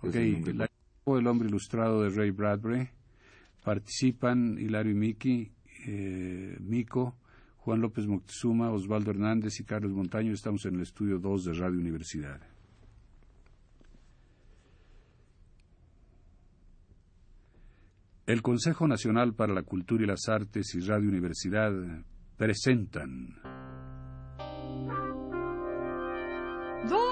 Ok, El hombre ilustrado de Ray Bradbury. Participan Hilario y Miki, eh, Mico, Juan López Moctezuma, Osvaldo Hernández y Carlos Montaño. Estamos en el estudio 2 de Radio Universidad. El Consejo Nacional para la Cultura y las Artes y Radio Universidad presentan. La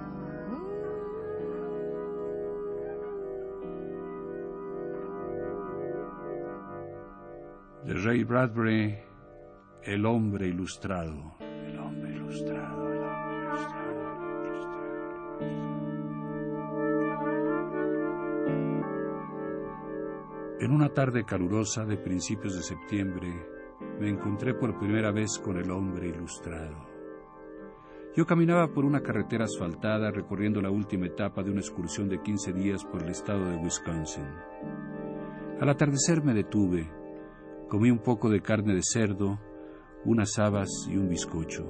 De Ray Bradbury, El hombre ilustrado. El hombre ilustrado, el hombre ilustrado, el hombre ilustrado. En una tarde calurosa de principios de septiembre, me encontré por primera vez con el hombre ilustrado. Yo caminaba por una carretera asfaltada recorriendo la última etapa de una excursión de 15 días por el estado de Wisconsin. Al atardecer me detuve, comí un poco de carne de cerdo, unas habas y un bizcocho.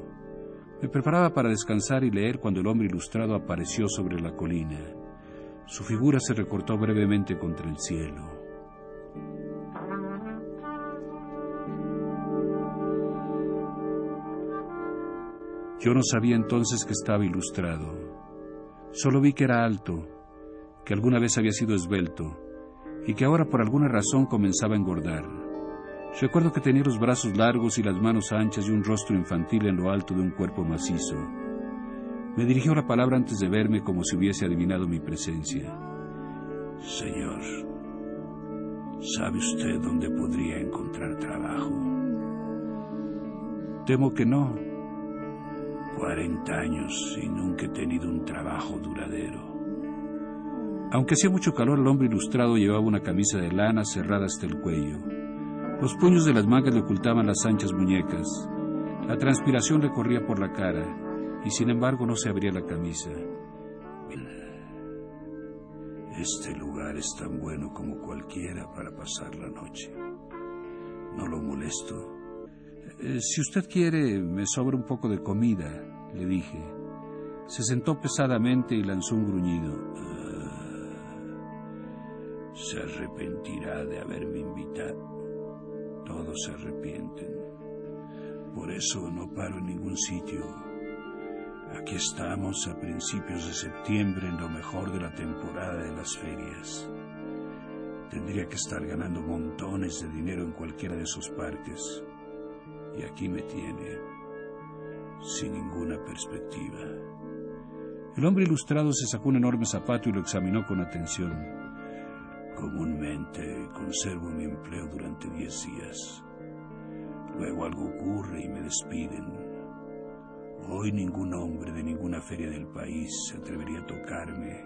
Me preparaba para descansar y leer cuando el hombre ilustrado apareció sobre la colina. Su figura se recortó brevemente contra el cielo. Yo no sabía entonces que estaba ilustrado. Solo vi que era alto, que alguna vez había sido esbelto y que ahora por alguna razón comenzaba a engordar. Recuerdo que tenía los brazos largos y las manos anchas y un rostro infantil en lo alto de un cuerpo macizo. Me dirigió la palabra antes de verme como si hubiese adivinado mi presencia. Señor, ¿sabe usted dónde podría encontrar trabajo? Temo que no. Cuarenta años y nunca he tenido un trabajo duradero. Aunque hacía mucho calor, el hombre ilustrado llevaba una camisa de lana cerrada hasta el cuello. Los puños de las mangas le ocultaban las anchas muñecas. La transpiración le corría por la cara y sin embargo no se abría la camisa. Este lugar es tan bueno como cualquiera para pasar la noche. No lo molesto. Eh, si usted quiere, me sobra un poco de comida, le dije. Se sentó pesadamente y lanzó un gruñido. Ah, se arrepentirá de haberme invitado. Todos se arrepienten. Por eso no paro en ningún sitio. Aquí estamos a principios de septiembre en lo mejor de la temporada de las ferias. Tendría que estar ganando montones de dinero en cualquiera de esos parques. Y aquí me tiene, sin ninguna perspectiva. El hombre ilustrado se sacó un enorme zapato y lo examinó con atención. Comúnmente conservo mi empleo durante diez días. Luego algo ocurre y me despiden. Hoy ningún hombre de ninguna feria del país se atrevería a tocarme,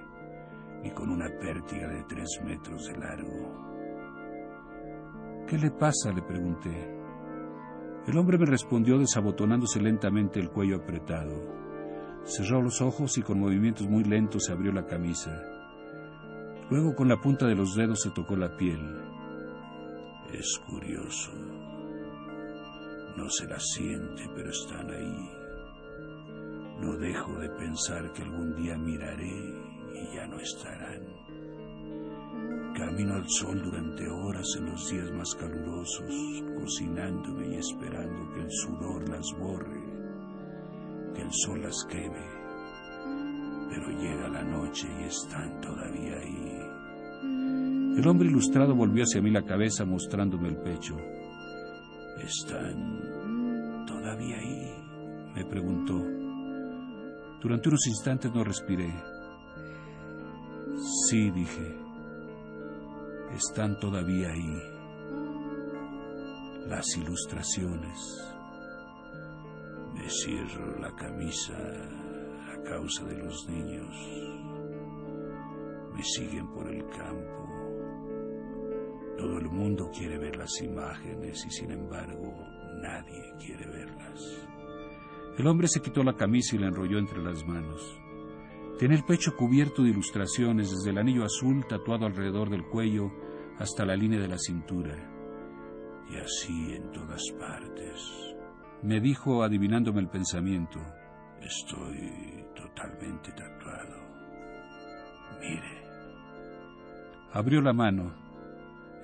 ni con una pértiga de tres metros de largo. ¿Qué le pasa? le pregunté. El hombre me respondió desabotonándose lentamente el cuello apretado. Cerró los ojos y con movimientos muy lentos se abrió la camisa. Luego con la punta de los dedos se tocó la piel. Es curioso. No se las siente, pero están ahí. No dejo de pensar que algún día miraré y ya no estarán. Camino al sol durante horas en los días más calurosos, cocinándome y esperando que el sudor las borre, que el sol las queme. Pero llega la noche y están todavía ahí. El hombre ilustrado volvió hacia mí la cabeza mostrándome el pecho. Están todavía ahí. me preguntó. Durante unos instantes no respiré. Sí, dije. Están todavía ahí. Las ilustraciones. Me cierro la camisa causa de los niños. Me siguen por el campo. Todo el mundo quiere ver las imágenes y sin embargo nadie quiere verlas. El hombre se quitó la camisa y la enrolló entre las manos. Tenía el pecho cubierto de ilustraciones, desde el anillo azul tatuado alrededor del cuello hasta la línea de la cintura. Y así en todas partes. Me dijo, adivinándome el pensamiento, estoy totalmente tatuado. Mire. Abrió la mano.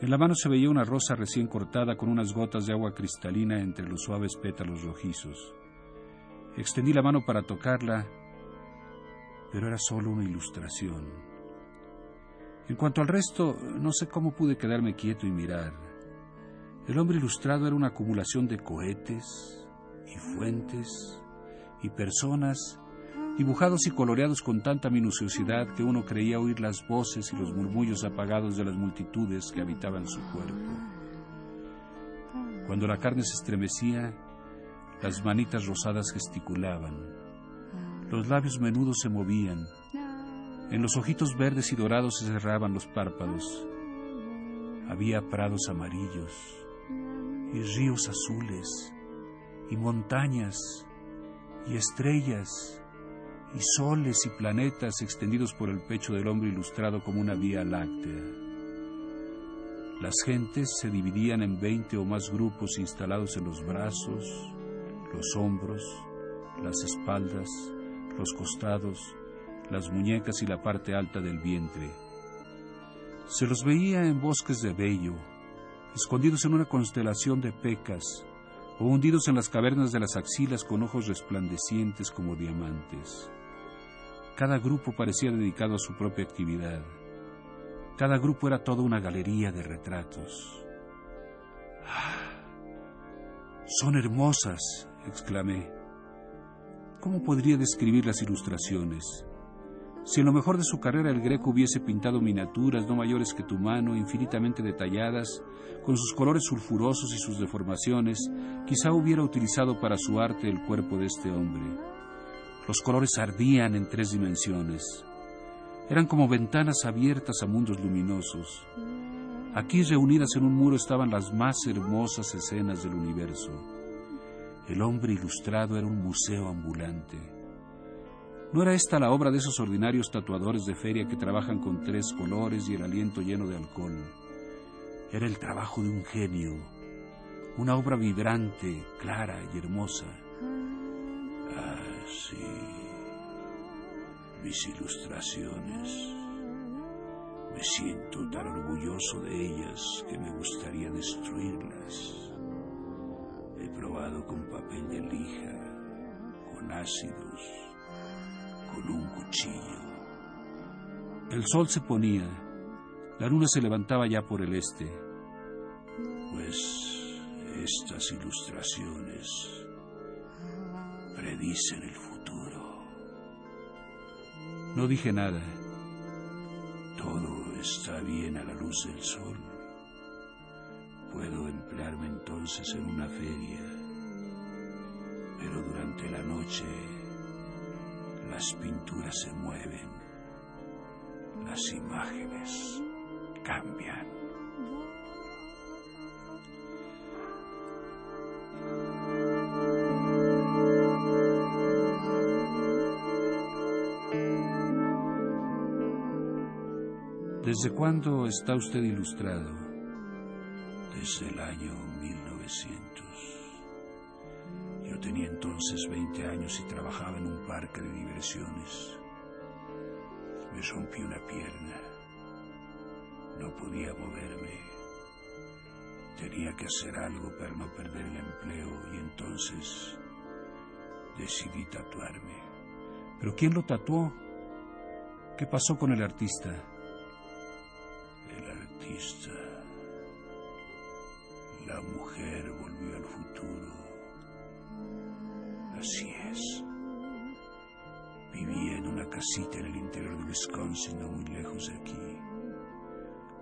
En la mano se veía una rosa recién cortada con unas gotas de agua cristalina entre los suaves pétalos rojizos. Extendí la mano para tocarla pero era solo una ilustración. En cuanto al resto, no sé cómo pude quedarme quieto y mirar. El hombre ilustrado era una acumulación de cohetes y fuentes y personas dibujados y coloreados con tanta minuciosidad que uno creía oír las voces y los murmullos apagados de las multitudes que habitaban su cuerpo. Cuando la carne se estremecía, las manitas rosadas gesticulaban los labios menudos se movían. En los ojitos verdes y dorados se cerraban los párpados. Había prados amarillos y ríos azules y montañas y estrellas y soles y planetas extendidos por el pecho del hombre ilustrado como una vía láctea. Las gentes se dividían en veinte o más grupos instalados en los brazos, los hombros, las espaldas, los costados, las muñecas y la parte alta del vientre. Se los veía en bosques de vello, escondidos en una constelación de pecas, o hundidos en las cavernas de las axilas con ojos resplandecientes como diamantes. Cada grupo parecía dedicado a su propia actividad. Cada grupo era toda una galería de retratos. ¡Ah! Son hermosas, exclamé. ¿Cómo podría describir las ilustraciones? Si en lo mejor de su carrera el greco hubiese pintado miniaturas no mayores que tu mano, infinitamente detalladas, con sus colores sulfurosos y sus deformaciones, quizá hubiera utilizado para su arte el cuerpo de este hombre. Los colores ardían en tres dimensiones. Eran como ventanas abiertas a mundos luminosos. Aquí reunidas en un muro estaban las más hermosas escenas del universo. El hombre ilustrado era un museo ambulante. ¿No era esta la obra de esos ordinarios tatuadores de feria que trabajan con tres colores y el aliento lleno de alcohol? Era el trabajo de un genio, una obra vibrante, clara y hermosa. Ah, sí, mis ilustraciones. Me siento tan orgulloso de ellas que me gustaría destruirlas. He probado con papel de lija, con ácidos, con un cuchillo. El sol se ponía, la luna se levantaba ya por el este. Pues estas ilustraciones predicen el futuro. No dije nada. Todo está bien a la luz del sol. Puedo emplearme entonces en una feria, pero durante la noche las pinturas se mueven, las imágenes cambian. ¿Desde cuándo está usted ilustrado? desde el año 1900. Tenía entonces 20 años y trabajaba en un parque de diversiones. Me rompí una pierna. No podía moverme. Tenía que hacer algo para no perder el empleo y entonces decidí tatuarme. ¿Pero quién lo tatuó? ¿Qué pasó con el artista? El artista la mujer volvió al futuro. Así es. Vivía en una casita en el interior de Wisconsin, no muy lejos de aquí.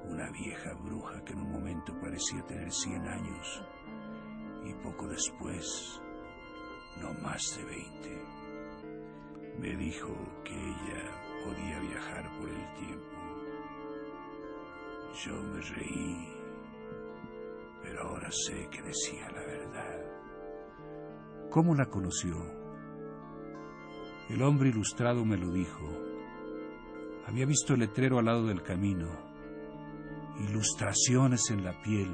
Una vieja bruja que en un momento parecía tener 100 años y poco después, no más de 20. Me dijo que ella podía viajar por el tiempo. Yo me reí, pero ahora sé que decía la verdad. ¿Cómo la conoció? El hombre ilustrado me lo dijo. Había visto el letrero al lado del camino. Ilustraciones en la piel.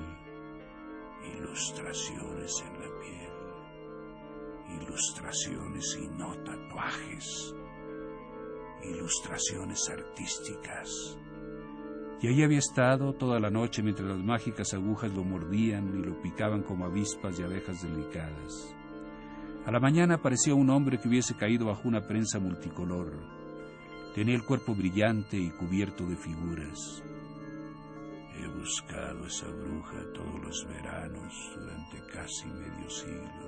Ilustraciones en la piel. Ilustraciones y no tatuajes. Ilustraciones artísticas. Y allí había estado toda la noche mientras las mágicas agujas lo mordían y lo picaban como avispas y abejas delicadas. A la mañana parecía un hombre que hubiese caído bajo una prensa multicolor. Tenía el cuerpo brillante y cubierto de figuras. He buscado esa bruja todos los veranos durante casi medio siglo.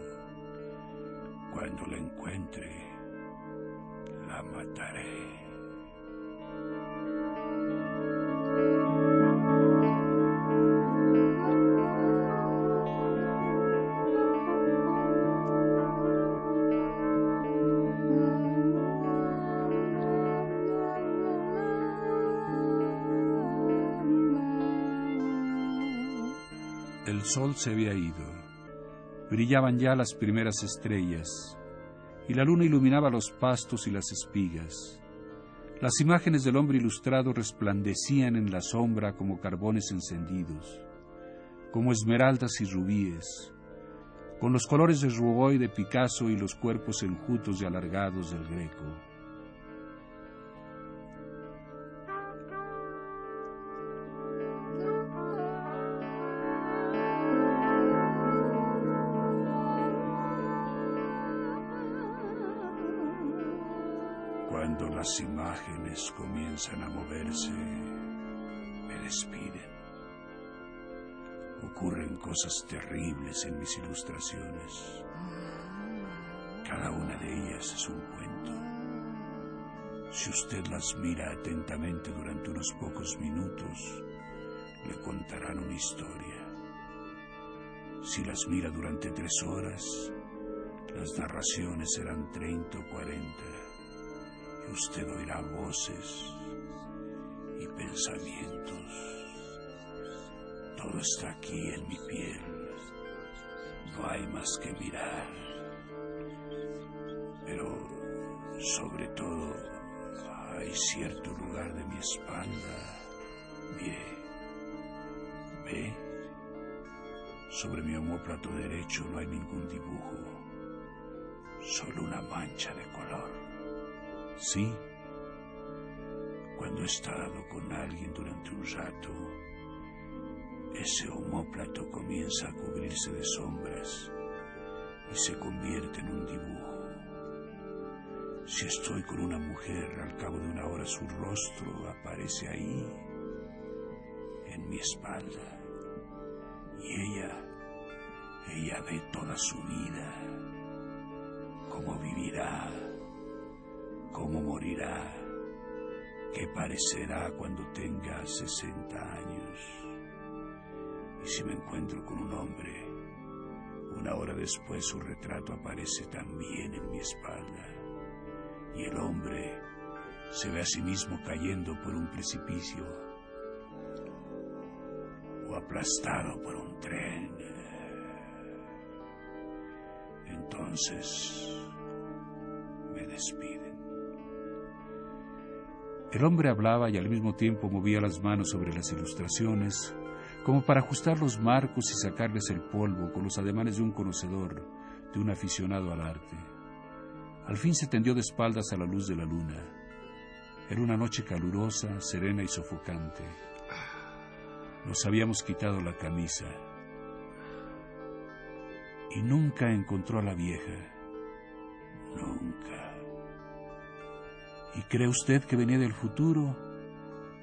Cuando la encuentre, la mataré. El sol se había ido. Brillaban ya las primeras estrellas y la luna iluminaba los pastos y las espigas. Las imágenes del hombre ilustrado resplandecían en la sombra como carbones encendidos, como esmeraldas y rubíes, con los colores de Roubaud de Picasso y los cuerpos enjutos y alargados del Greco. Comienzan a moverse, me despiden. Ocurren cosas terribles en mis ilustraciones. Cada una de ellas es un cuento. Si usted las mira atentamente durante unos pocos minutos, le contarán una historia. Si las mira durante tres horas, las narraciones serán 30 o 40 y usted oirá voces y pensamientos. Todo está aquí en mi piel. No hay más que mirar. Pero sobre todo hay cierto lugar de mi espalda. Mire, ve. Sobre mi homóplato derecho no hay ningún dibujo, solo una mancha de color. Sí, Cuando he estado con alguien durante un rato, ese homóplato comienza a cubrirse de sombras y se convierte en un dibujo. Si estoy con una mujer, al cabo de una hora su rostro aparece ahí, en mi espalda, y ella, ella ve toda su vida, cómo vivirá, cómo morirá, qué parecerá cuando tenga 60 años. Y si me encuentro con un hombre, una hora después su retrato aparece también en mi espalda. Y el hombre se ve a sí mismo cayendo por un precipicio o aplastado por un tren. Entonces me despiden. El hombre hablaba y al mismo tiempo movía las manos sobre las ilustraciones, como para ajustar los marcos y sacarles el polvo con los ademanes de un conocedor, de un aficionado al arte. Al fin se tendió de espaldas a la luz de la luna. Era una noche calurosa, serena y sofocante. Nos habíamos quitado la camisa. Y nunca encontró a la vieja. Nunca. ¿Y cree usted que venía del futuro?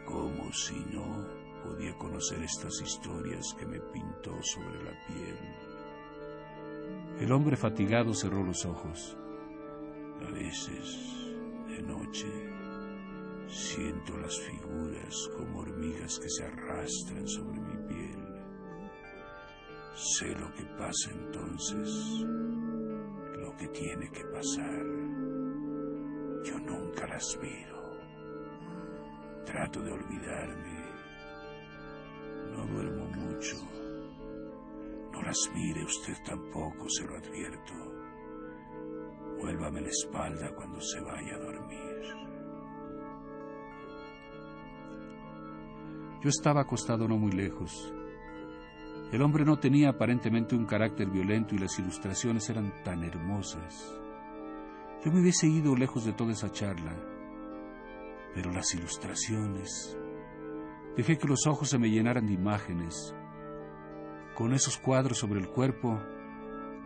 Como si no podía conocer estas historias que me pintó sobre la piel. El hombre fatigado cerró los ojos. veces, de noche, siento las figuras como hormigas que se arrastran sobre mi piel. Sé lo que pasa entonces, lo que tiene que pasar. Yo nunca las miro. Trato de olvidarme. No duermo mucho. No las mire usted tampoco, se lo advierto. Vuélvame la espalda cuando se vaya a dormir. Yo estaba acostado no muy lejos. El hombre no tenía aparentemente un carácter violento y las ilustraciones eran tan hermosas. Yo me hubiese ido lejos de toda esa charla, pero las ilustraciones... Dejé que los ojos se me llenaran de imágenes. Con esos cuadros sobre el cuerpo,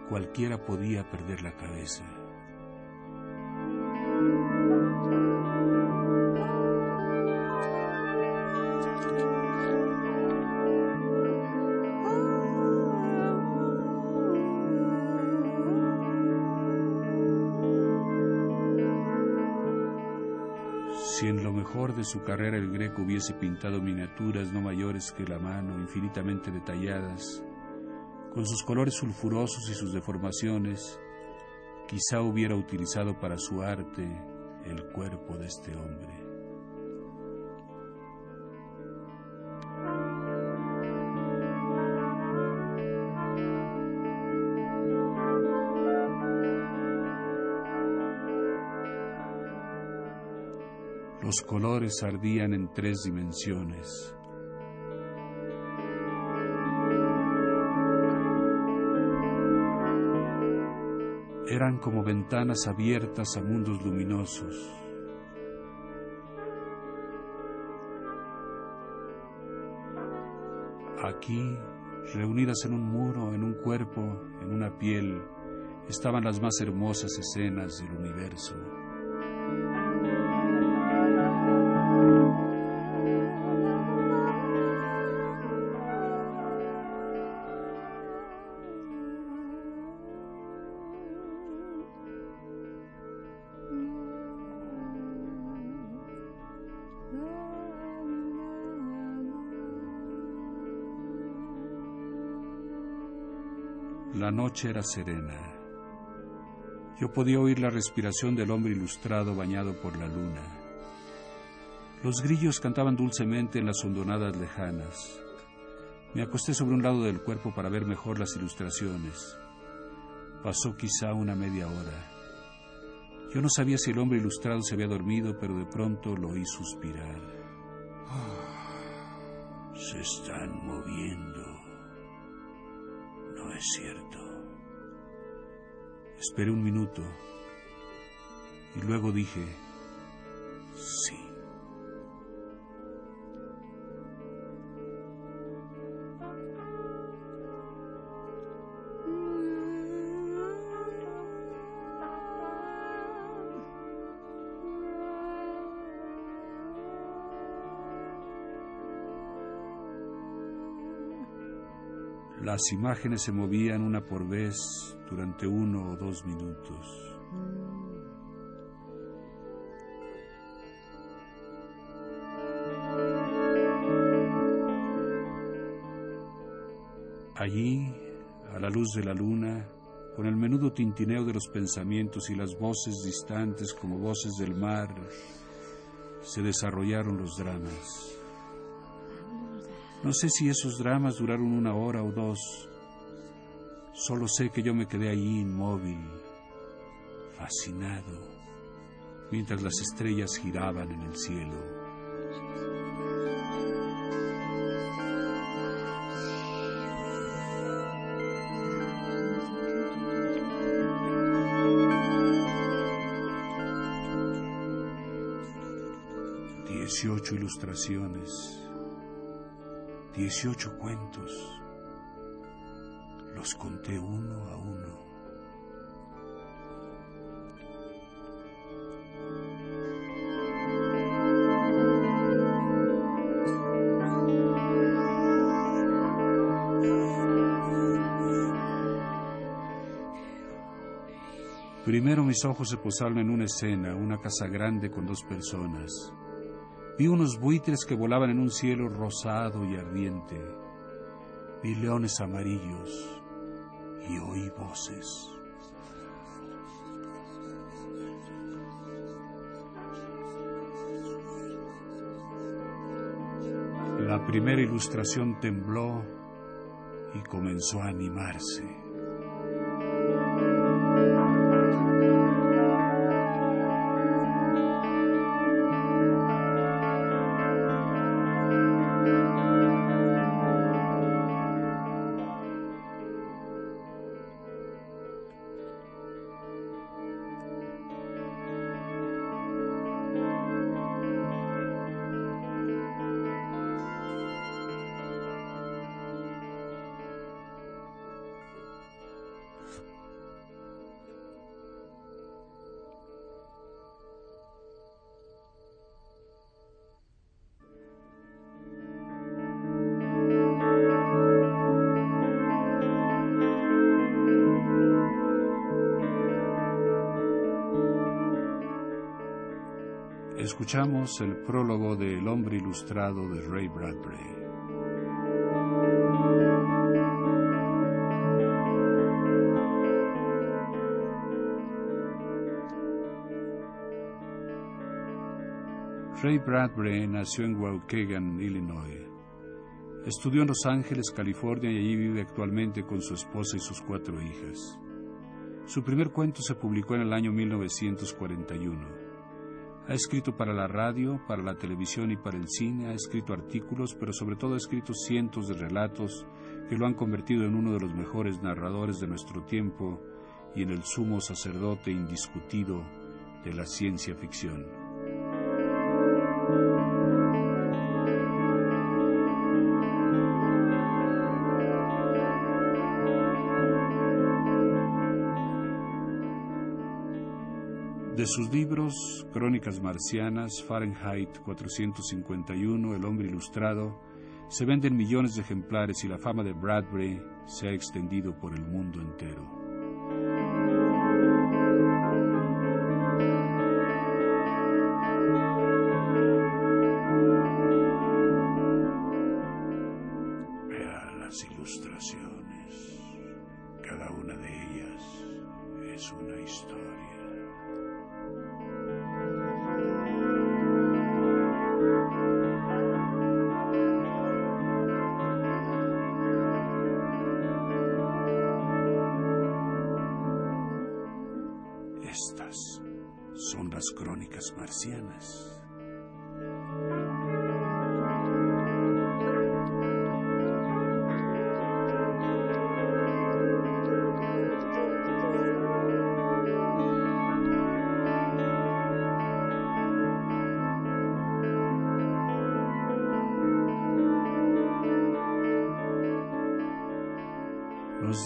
cualquiera podía perder la cabeza. Si en lo mejor de su carrera el greco hubiese pintado miniaturas no mayores que la mano, infinitamente detalladas, con sus colores sulfurosos y sus deformaciones, quizá hubiera utilizado para su arte el cuerpo de este hombre. Los colores ardían en tres dimensiones. Eran como ventanas abiertas a mundos luminosos. Aquí, reunidas en un muro, en un cuerpo, en una piel, estaban las más hermosas escenas del universo. Noche era serena. Yo podía oír la respiración del hombre ilustrado bañado por la luna. Los grillos cantaban dulcemente en las hondonadas lejanas. Me acosté sobre un lado del cuerpo para ver mejor las ilustraciones. Pasó quizá una media hora. Yo no sabía si el hombre ilustrado se había dormido, pero de pronto lo oí suspirar. Se están moviendo. No es cierto. Esperé un minuto y luego dije, Sí. Las imágenes se movían una por vez durante uno o dos minutos. Allí, a la luz de la luna, con el menudo tintineo de los pensamientos y las voces distantes como voces del mar, se desarrollaron los dramas. No sé si esos dramas duraron una hora o dos. Solo sé que yo me quedé allí inmóvil, fascinado, mientras las estrellas giraban en el cielo. Dieciocho ilustraciones. 18 cuentos. Los conté uno a uno. Primero mis ojos se posaron en una escena, una casa grande con dos personas. Vi unos buitres que volaban en un cielo rosado y ardiente. Vi leones amarillos y oí voces. La primera ilustración tembló y comenzó a animarse. Escuchamos el prólogo de El hombre ilustrado de Ray Bradbury. Ray Bradbury nació en Waukegan, Illinois. Estudió en Los Ángeles, California y allí vive actualmente con su esposa y sus cuatro hijas. Su primer cuento se publicó en el año 1941. Ha escrito para la radio, para la televisión y para el cine, ha escrito artículos, pero sobre todo ha escrito cientos de relatos que lo han convertido en uno de los mejores narradores de nuestro tiempo y en el sumo sacerdote indiscutido de la ciencia ficción. De sus libros, Crónicas Marcianas, Fahrenheit 451, El hombre ilustrado, se venden millones de ejemplares y la fama de Bradbury se ha extendido por el mundo entero.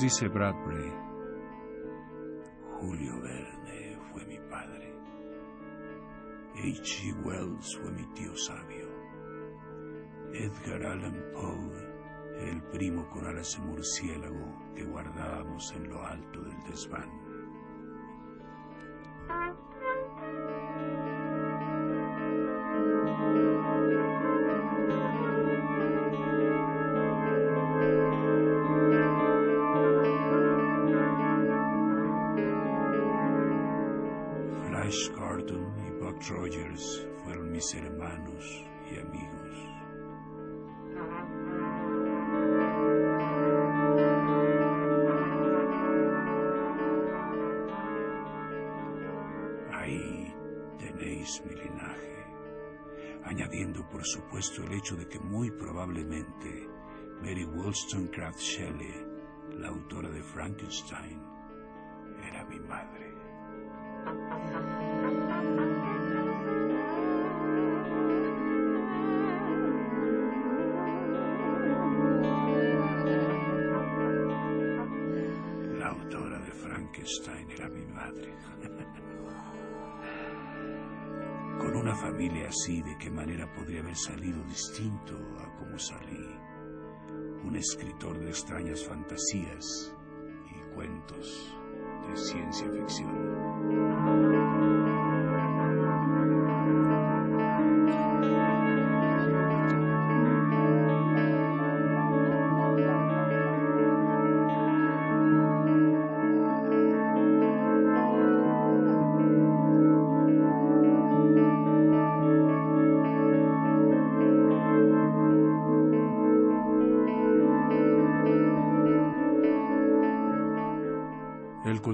Dice Bradbury, Julio Verne fue mi padre. H. G. Wells fue mi tío sabio. Edgar Allan Poe, el primo con alas de murciélago que guardábamos en lo alto del desván. Flash Gordon y Buck Rogers fueron mis hermanos y amigos. Ahí tenéis mi linaje, añadiendo por supuesto el hecho de que muy probablemente Mary Wollstonecraft Shelley, la autora de Frankenstein, era mi madre. La autora de Frankenstein era mi madre. Con una familia así, ¿de qué manera podría haber salido distinto a como salí? Un escritor de extrañas fantasías y cuentos de ciencia ficción.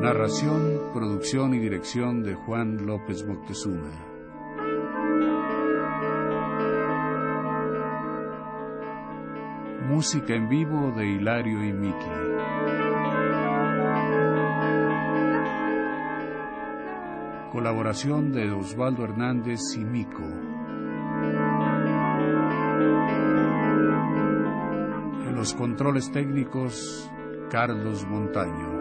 Narración, producción y dirección de Juan López Moctezuma. Música en vivo de Hilario y Miki. Colaboración de Osvaldo Hernández y Mico. En los controles técnicos, Carlos Montaño.